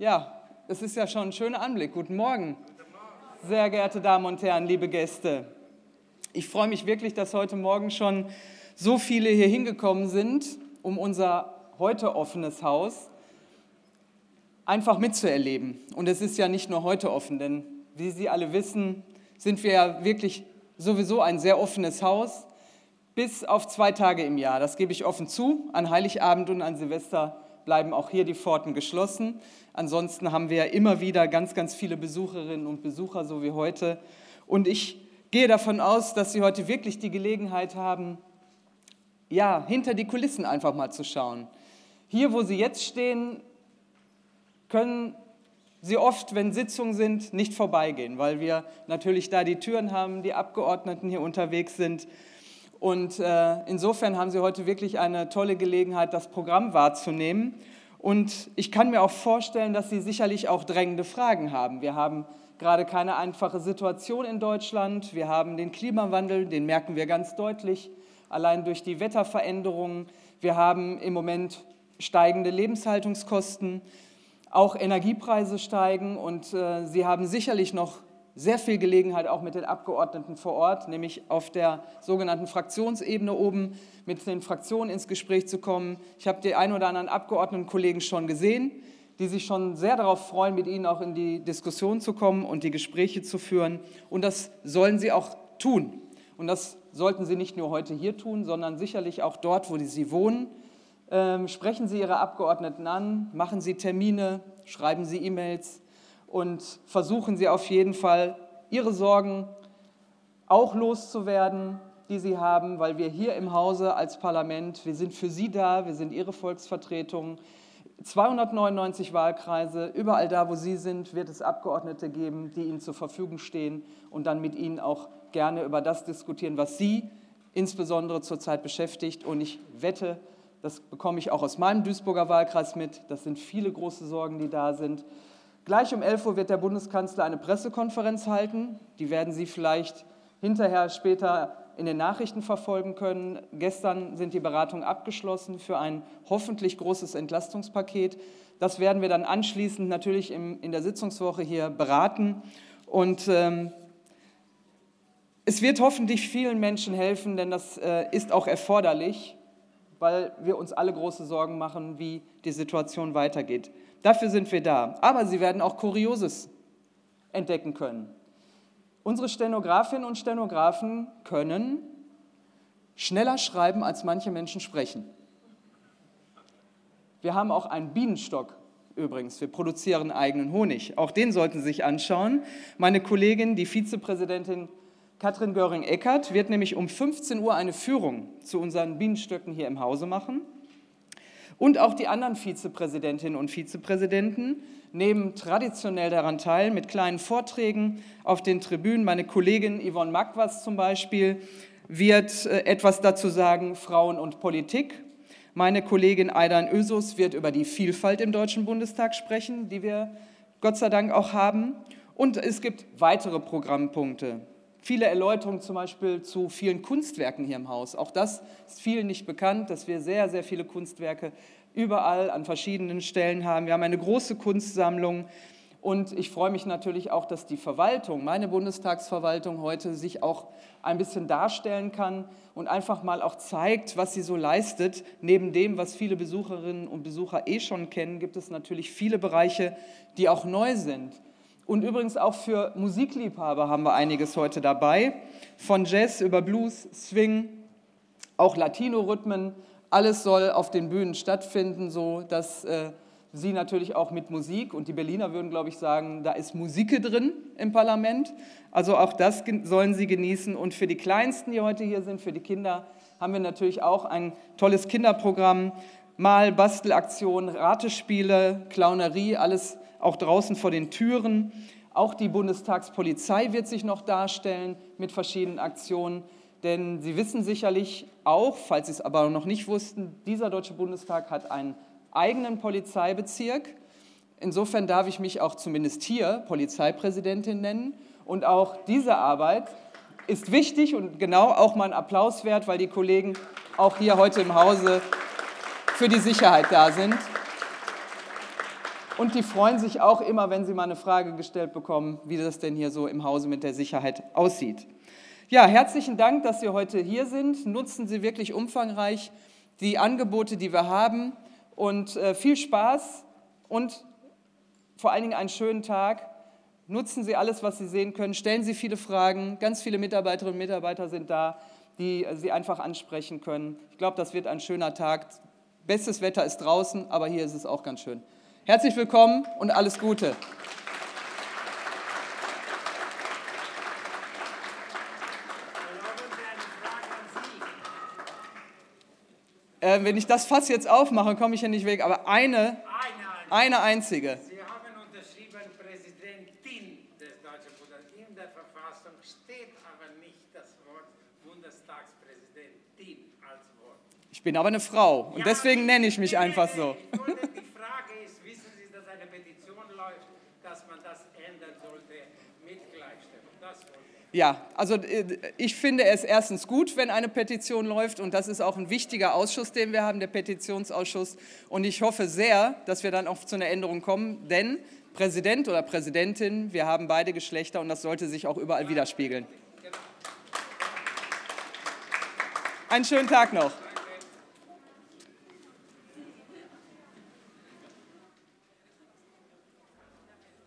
Ja, es ist ja schon ein schöner Anblick. Guten Morgen, sehr geehrte Damen und Herren, liebe Gäste. Ich freue mich wirklich, dass heute Morgen schon so viele hier hingekommen sind, um unser heute offenes Haus einfach mitzuerleben. Und es ist ja nicht nur heute offen, denn wie Sie alle wissen, sind wir ja wirklich sowieso ein sehr offenes Haus, bis auf zwei Tage im Jahr. Das gebe ich offen zu. An Heiligabend und an Silvester bleiben auch hier die Pforten geschlossen. Ansonsten haben wir immer wieder ganz, ganz viele Besucherinnen und Besucher, so wie heute. Und ich gehe davon aus, dass Sie heute wirklich die Gelegenheit haben, ja, hinter die Kulissen einfach mal zu schauen. Hier, wo Sie jetzt stehen, können Sie oft, wenn Sitzungen sind, nicht vorbeigehen, weil wir natürlich da die Türen haben, die Abgeordneten hier unterwegs sind. Und äh, insofern haben Sie heute wirklich eine tolle Gelegenheit, das Programm wahrzunehmen. Und ich kann mir auch vorstellen, dass Sie sicherlich auch drängende Fragen haben. Wir haben gerade keine einfache Situation in Deutschland. Wir haben den Klimawandel, den merken wir ganz deutlich, allein durch die Wetterveränderungen. Wir haben im Moment steigende Lebenshaltungskosten. Auch Energiepreise steigen und äh, Sie haben sicherlich noch sehr viel Gelegenheit auch mit den Abgeordneten vor Ort, nämlich auf der sogenannten Fraktionsebene oben mit den Fraktionen ins Gespräch zu kommen. Ich habe die ein oder anderen Abgeordnetenkollegen schon gesehen, die sich schon sehr darauf freuen, mit Ihnen auch in die Diskussion zu kommen und die Gespräche zu führen. Und das sollen Sie auch tun. Und das sollten Sie nicht nur heute hier tun, sondern sicherlich auch dort, wo Sie wohnen ähm, sprechen Sie Ihre Abgeordneten an, machen Sie Termine, schreiben Sie E-Mails und versuchen Sie auf jeden Fall, Ihre Sorgen auch loszuwerden, die Sie haben, weil wir hier im Hause als Parlament, wir sind für Sie da, wir sind Ihre Volksvertretung. 299 Wahlkreise, überall da, wo Sie sind, wird es Abgeordnete geben, die Ihnen zur Verfügung stehen und dann mit Ihnen auch gerne über das diskutieren, was Sie insbesondere zurzeit beschäftigt. Und ich wette, das bekomme ich auch aus meinem Duisburger Wahlkreis mit. Das sind viele große Sorgen, die da sind. Gleich um 11 Uhr wird der Bundeskanzler eine Pressekonferenz halten. Die werden Sie vielleicht hinterher später in den Nachrichten verfolgen können. Gestern sind die Beratungen abgeschlossen für ein hoffentlich großes Entlastungspaket. Das werden wir dann anschließend natürlich im, in der Sitzungswoche hier beraten. Und ähm, es wird hoffentlich vielen Menschen helfen, denn das äh, ist auch erforderlich weil wir uns alle große Sorgen machen, wie die Situation weitergeht. Dafür sind wir da. Aber Sie werden auch Kurioses entdecken können. Unsere Stenografinnen und Stenografen können schneller schreiben, als manche Menschen sprechen. Wir haben auch einen Bienenstock übrigens. Wir produzieren eigenen Honig. Auch den sollten Sie sich anschauen. Meine Kollegin, die Vizepräsidentin Katrin Göring-Eckert wird nämlich um 15 Uhr eine Führung zu unseren Bienenstöcken hier im Hause machen. Und auch die anderen Vizepräsidentinnen und Vizepräsidenten nehmen traditionell daran teil mit kleinen Vorträgen auf den Tribünen. Meine Kollegin Yvonne Magwas zum Beispiel wird äh, etwas dazu sagen, Frauen und Politik. Meine Kollegin Aidan Ösus wird über die Vielfalt im Deutschen Bundestag sprechen, die wir Gott sei Dank auch haben. Und es gibt weitere Programmpunkte. Viele Erläuterungen zum Beispiel zu vielen Kunstwerken hier im Haus. Auch das ist vielen nicht bekannt, dass wir sehr, sehr viele Kunstwerke überall an verschiedenen Stellen haben. Wir haben eine große Kunstsammlung. Und ich freue mich natürlich auch, dass die Verwaltung, meine Bundestagsverwaltung heute sich auch ein bisschen darstellen kann und einfach mal auch zeigt, was sie so leistet. Neben dem, was viele Besucherinnen und Besucher eh schon kennen, gibt es natürlich viele Bereiche, die auch neu sind. Und übrigens auch für Musikliebhaber haben wir einiges heute dabei. Von Jazz über Blues, Swing, auch Latino-Rhythmen. Alles soll auf den Bühnen stattfinden, so dass äh, Sie natürlich auch mit Musik und die Berliner würden, glaube ich, sagen, da ist Musik drin im Parlament. Also auch das sollen Sie genießen. Und für die Kleinsten, die heute hier sind, für die Kinder, haben wir natürlich auch ein tolles Kinderprogramm. Mal Bastelaktionen, Ratespiele, Clownerie, alles auch draußen vor den Türen. Auch die Bundestagspolizei wird sich noch darstellen mit verschiedenen Aktionen. Denn Sie wissen sicherlich auch, falls Sie es aber noch nicht wussten, dieser Deutsche Bundestag hat einen eigenen Polizeibezirk. Insofern darf ich mich auch zumindest hier Polizeipräsidentin nennen. Und auch diese Arbeit ist wichtig und genau auch mal ein Applaus wert, weil die Kollegen auch hier heute im Hause für die Sicherheit da sind. Und die freuen sich auch immer, wenn sie mal eine Frage gestellt bekommen, wie das denn hier so im Hause mit der Sicherheit aussieht. Ja, herzlichen Dank, dass Sie heute hier sind. Nutzen Sie wirklich umfangreich die Angebote, die wir haben. Und äh, viel Spaß und vor allen Dingen einen schönen Tag. Nutzen Sie alles, was Sie sehen können. Stellen Sie viele Fragen. Ganz viele Mitarbeiterinnen und Mitarbeiter sind da, die Sie einfach ansprechen können. Ich glaube, das wird ein schöner Tag. Bestes Wetter ist draußen, aber hier ist es auch ganz schön. Herzlich willkommen und alles Gute. Äh, wenn ich das Fass jetzt aufmache, komme ich ja nicht weg. Aber eine, eine einzige. Sie haben unterschrieben Präsidentin des Deutschen Bundestags. In der Verfassung steht aber nicht das Wort Bundestagspräsidentin als Wort. Ich bin aber eine Frau und Ja, deswegen nenne ich mich einfach so. ich wollte- Die Frage ist, wissen Sie, dass eine Petition läuft, dass man das ändern sollte mit Gleichstellung? Das wollte ich. Ja, also äh, ich finde es erstens gut, wenn eine Petition läuft und das ist auch ein wichtiger Ausschuss, den wir haben, der Petitionsausschuss. Und ich hoffe sehr, dass wir dann auch zu einer Änderung kommen, denn Präsident oder Präsidentin, wir haben beide Geschlechter und das sollte sich auch überall widerspiegeln. Einen schönen Tag noch.